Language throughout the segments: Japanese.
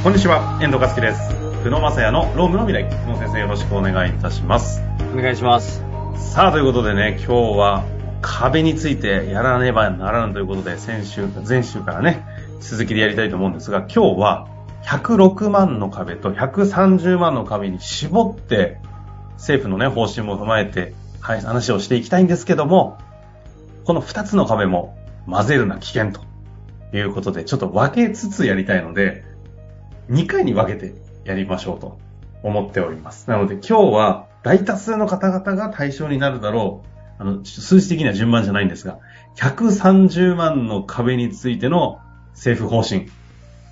こんにちは、遠藤和樹です。久野正也のロームの未来。久野先生よろしくお願いいたします。お願いします。さあ、ということでね、今日は壁についてやらねばならぬということで、先週、前週からね、続きでやりたいと思うんですが、今日は106万の壁と130万の壁に絞って、政府のね、方針も踏まえて、はい、話をしていきたいんですけども、この2つの壁も混ぜるな危険ということで、ちょっと分けつつやりたいので、2回に分けてやりましょうと思っております。なので今日は大多数の方々が対象になるだろう、あの、数字的には順番じゃないんですが、130万の壁についての政府方針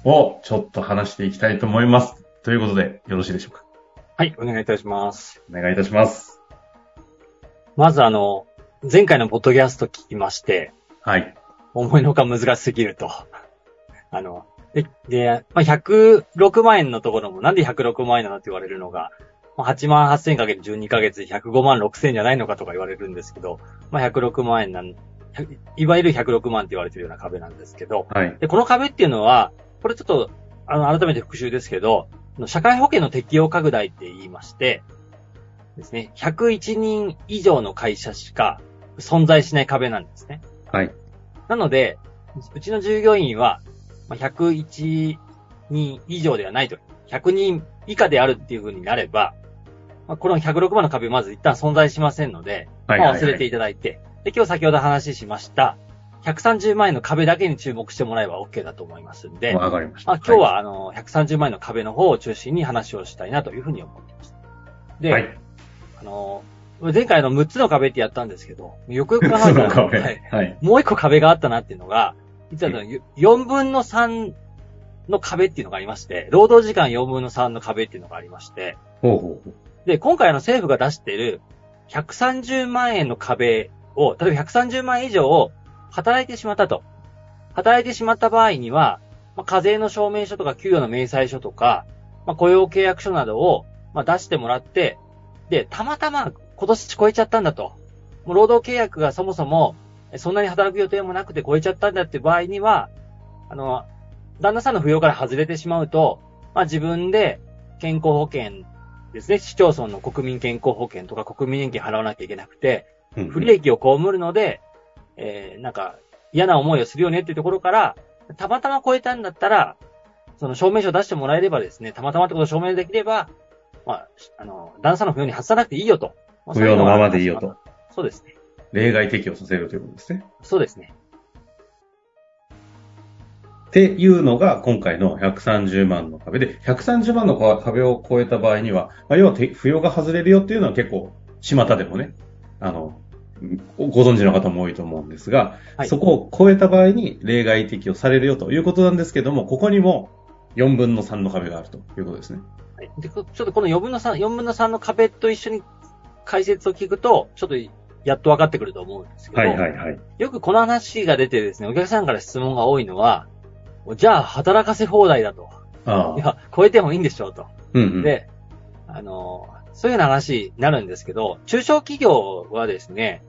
をちょっと話していきたいと思います。ということで、よろしいでしょうか。はい、お願いいたします。お願いいたします。まずあの、前回のポッドキャスト聞きまして、はい。思いのほか難しすぎると。あの、で、でまあ、106万円のところもなんで106万円なのって言われるのが、まあ、8万8000かける12ヶ月で105万6000じゃないのかとか言われるんですけど、まあ、106万円なん、100いわゆる106万って言われてるような壁なんですけど、はい。で、この壁っていうのは、これちょっと、あの、改めて復習ですけど、社会保険の適用拡大って言いまして、ですね、101人以上の会社しか存在しない壁なんですね。はい。なので、うちの従業員は、まあ101人以上ではないと、100人以下であるっていう風になれば、まあ、この106万の壁まず一旦存在しませんので、はい。まあ忘れていただいて、で、今日先ほど話しました、130万円の壁だけに注目してもらえば OK だと思いますんで、わかりました。まあ、今日は、あの、130万円の壁の方を中心に話をしたいなというふうに思っています。で、はい。あの、前回あの6つの壁ってやったんですけど、よくよく考えそたら。はいはい。もう一個壁があったなっていうのが、実はあの4分の3の壁っていうのがありまして、労働時間4分の3の壁っていうのがありまして、ほうほう。で、今回あの政府が出している130万円の壁を、例えば130万円以上を働いてしまったと。働いてしまった場合には、まあ、課税の証明書とか給与の明細書とか、まあ、雇用契約書などを、まあ、出してもらって、で、たまたま今年超えちゃったんだと。もう労働契約がそもそも、えそんなに働く予定もなくて超えちゃったんだって場合には、あの、旦那さんの扶養から外れてしまうと、まあ、自分で健康保険ですね、市町村の国民健康保険とか国民年金払わなきゃいけなくて、うん不利益を被るので、えー、なんか嫌な思いをするよねっていうところから、たまたま超えたんだったら、その証明書を出してもらえればですね、たまたまってことを証明できれば、まあ、あの、旦那さんの扶養に外さなくていいよと。まあ不要のままでいいよと。。そうですね。例外適用させるということですね。そうですね。っていうのが今回の130万の壁で、130万の壁を超えた場合には、まあ、要はて扶養が外れるよっていうのは結構、巷でもね、あの、ごご存知の方も多いと思うんですが、はいそこを超えた場合に例外適用されるよということなんですけども、ここにも4分の3の壁があるということですね。はい。で、こちょっとこの4分の3、4分の3の壁と一緒に解説を聞くと、ちょっとやっと分かってくると思うんですけど、はいはいはい。よくこの話が出てですね、お客さんから質問が多いのは、じゃあ働かせ放題だと。ああ。いや、超えてもいいんでしょうと。うんうん。で、あの、そういうような話になるんですけど、中小企業はですね、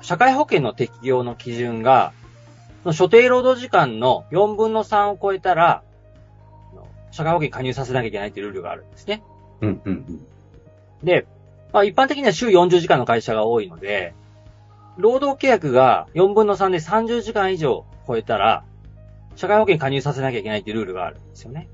社会保険の適用の基準が、所定労働時間の4分の3を超えたら、社会保険に加入させなきゃいけないというルールがあるんですね。うんうんうん。で、まあ一般的には週40時間の会社が多いので、労働契約が4分の3で30時間以上超えたら、社会保険に加入させなきゃいけないというルールがあるんですよね。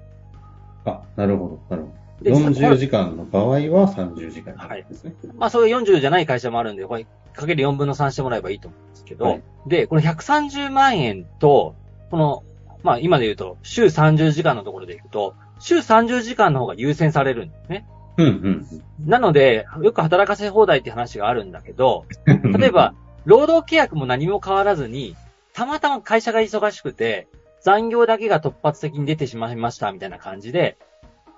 あ、なるほど、なるほでど。40時間の場合は30時間ですね。まあそういう40じゃない会社もあるんで、これかける4分の3してもらえばいいと思うんですけど、はいで、この130万円と、この、まあ今で言うと、週30時間のところでいくと、週30時間の方が優先されるんですね。うんうんなので、よく働かせ放題って話があるんだけど、うん。例えば、労働契約も何も変わらずに、たまたま会社が忙しくて、残業だけが突発的に出てしまいました、みたいな感じで、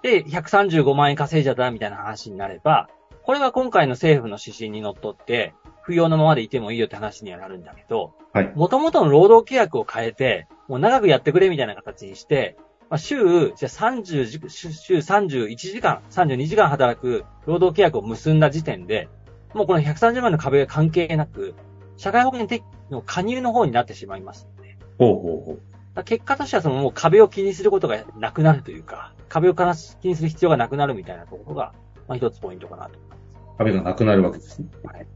で、135万円稼いじゃった、みたいな話になれば、これは今回の政府の指針にのっとって、不要のままでいてもいいよって話にはなるんだけど、はい。元々の労働契約を変えて、もう長くやってくれみたいな形にして、まあ、週、じゃあ30時、週週31時間、32時間働く労働契約を結んだ時点で、もうこの130万の壁が関係なく、社会保険の加入の方になってしまいますので。ほうほうほう。結果としてはそのもう壁を気にすることがなくなるというか、壁を気にする必要がなくなるみたいなところが、まあ一つポイントかなと思います。壁がなくなるわけですね。はい。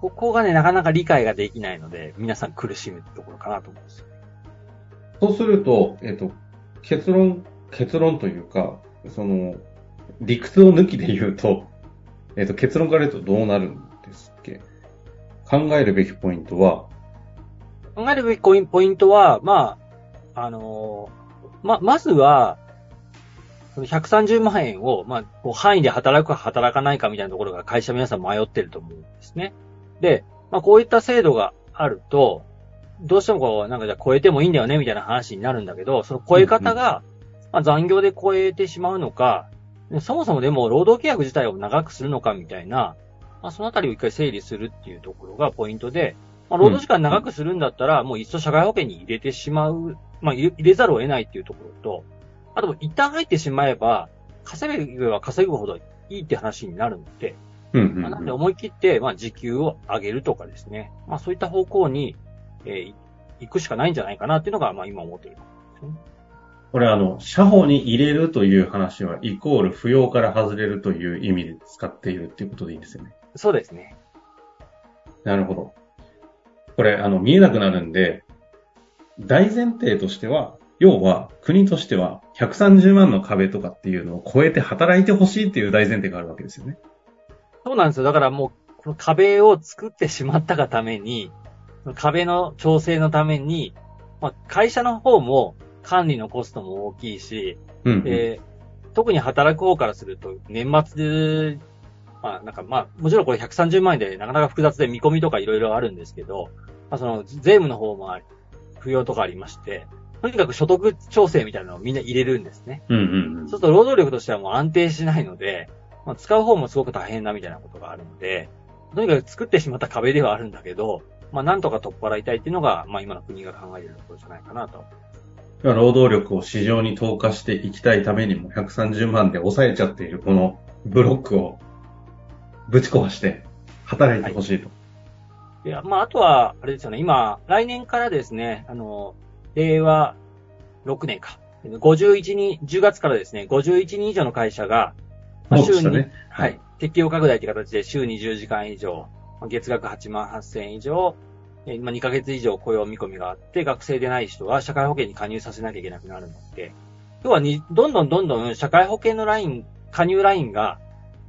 ここがね、なかなか理解ができないので、皆さん苦しむところかなと思うんですよ。そうすると、えっ、ー、と、結論、結論というか、その、理屈を抜きで言うと、えっ、ー、と、結論から言うとどうなるんですっけ？考えるべきポイントは、考えるべきポイントは、まあ、あのー、ま、まずは、その130万円を、まあ、こう範囲で働くか働かないかみたいなところが会社皆さん迷ってると思うんですね。で、まあ、こういった制度があると、どうしてもこう、なんかじゃ超えてもいいんだよねみたいな話になるんだけど、その超え方が、まあ、残業で超えてしまうのか、そもそもでも労働契約自体を長くするのかみたいな、まあ、そのあたりを一回整理するっていうところがポイントで、まあ、労働時間長くするんだったら、もう一層社会保険に入れてしまう、まあ、入れざるを得ないっていうところと、あと、一旦入ってしまえば、稼ぐは稼ぐほどいいって話になるので、うんうんうん。まあ、なんで思い切って、まあ、時給を上げるとかですね。まあ、そういった方向に、えー、行くしかないんじゃないかなっていうのが、まあ、今思っている、ね。これ、あの、社保に入れるという話は、イコール扶養から外れるという意味で使っているっていうことでいいんですよね。そうですね。なるほど。これ、あの、見えなくなるんで、大前提としては、要は、国としては、130万の壁とかっていうのを超えて働いてほしいっていう大前提があるわけですよね。そうなんですよ。だからもう、この壁を作ってしまったがために、壁の調整のために、まあ、会社の方も管理のコストも大きいし、うんうん、で特に働く方からすると、年末まあ、なんかまあ、もちろんこれ130万円でなかなか複雑で見込みとかいろいろあるんですけど、まあ、その税務の方も不要とかありまして、とにかく所得調整みたいなのをみんな入れるんですね。うんうんうん、そうすると労働力としてはもう安定しないので、まあ、使う方もすごく大変なみたいなことがあるので、とにかく作ってしまった壁ではあるんだけど、まあ、なんとか取っ払いたいっていうのが、まあ、今の国が考えているところじゃないかなと。労働力を市場に投下していきたいためにも130万で抑えちゃっているこのブロックをぶち壊して働いてほしいと。はい、いや、まあ、あとは、あれですよね、今、来年からですね、あの、令和6年か。51人、10月からですね、51人以上の会社が、まあ、週に、ね、はい、適用拡大という形で週に10時間以上、月額8万8000円以上、えまあ、2ヶ月以上雇用見込みがあって、学生でない人は社会保険に加入させなきゃいけなくなるので、要はに、どんどんどんどん社会保険のライン、加入ラインが、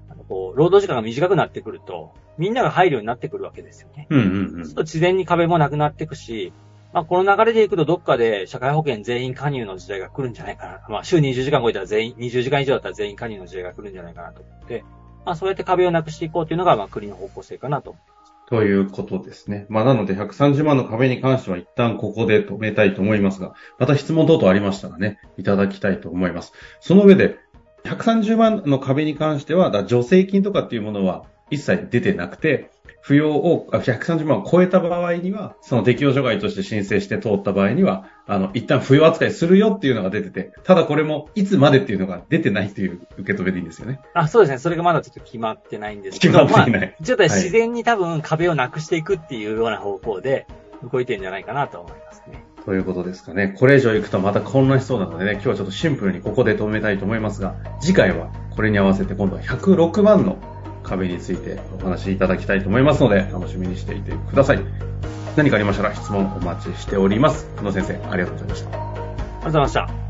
あのこう、労働時間が短くなってくると、みんなが入るようになってくるわけですよね。うんうんうん。と自然に壁もなくなっていくし、まあ、この流れでいくとどっかで社会保険全員加入の時代が来るんじゃないかな。まあ、週20時間超えたら全員、20時間以上だったら全員加入の時代が来るんじゃないかなと思って、まあ、そうやって壁をなくしていこうというのが、まあ、国の方向性かなと。ということですね。まあ、なので、130万の壁に関しては一旦ここで止めたいと思いますが、また質問等々ありましたらね、いただきたいと思います。その上で、130万の壁に関しては、助成金とかっていうものは一切出てなくて、扶養を、130万を超えた場合には、その適用除外として申請して通った場合には、あの、一旦扶養扱いするよっていうのが出てて、ただこれも、いつまでっていうのが出てないっていう受け止めでいいんですよね。あ、そうですね。それがまだちょっと決まってないんですけど。決まっていない。まあ、ちょっと自然に多分壁をなくしていくっていうような方向で動いてるんじゃないかなと思いますね。ということですかね。これ以上行くとまた混乱しそうなのでね、今日はちょっとシンプルにここで止めたいと思いますが、次回はこれに合わせて今度は106万の壁についてお話しいただきたいと思いますので、楽しみにしていてください。何かありましたら質問お待ちしております。久野先生、ありがとうございました。ありがとうございました。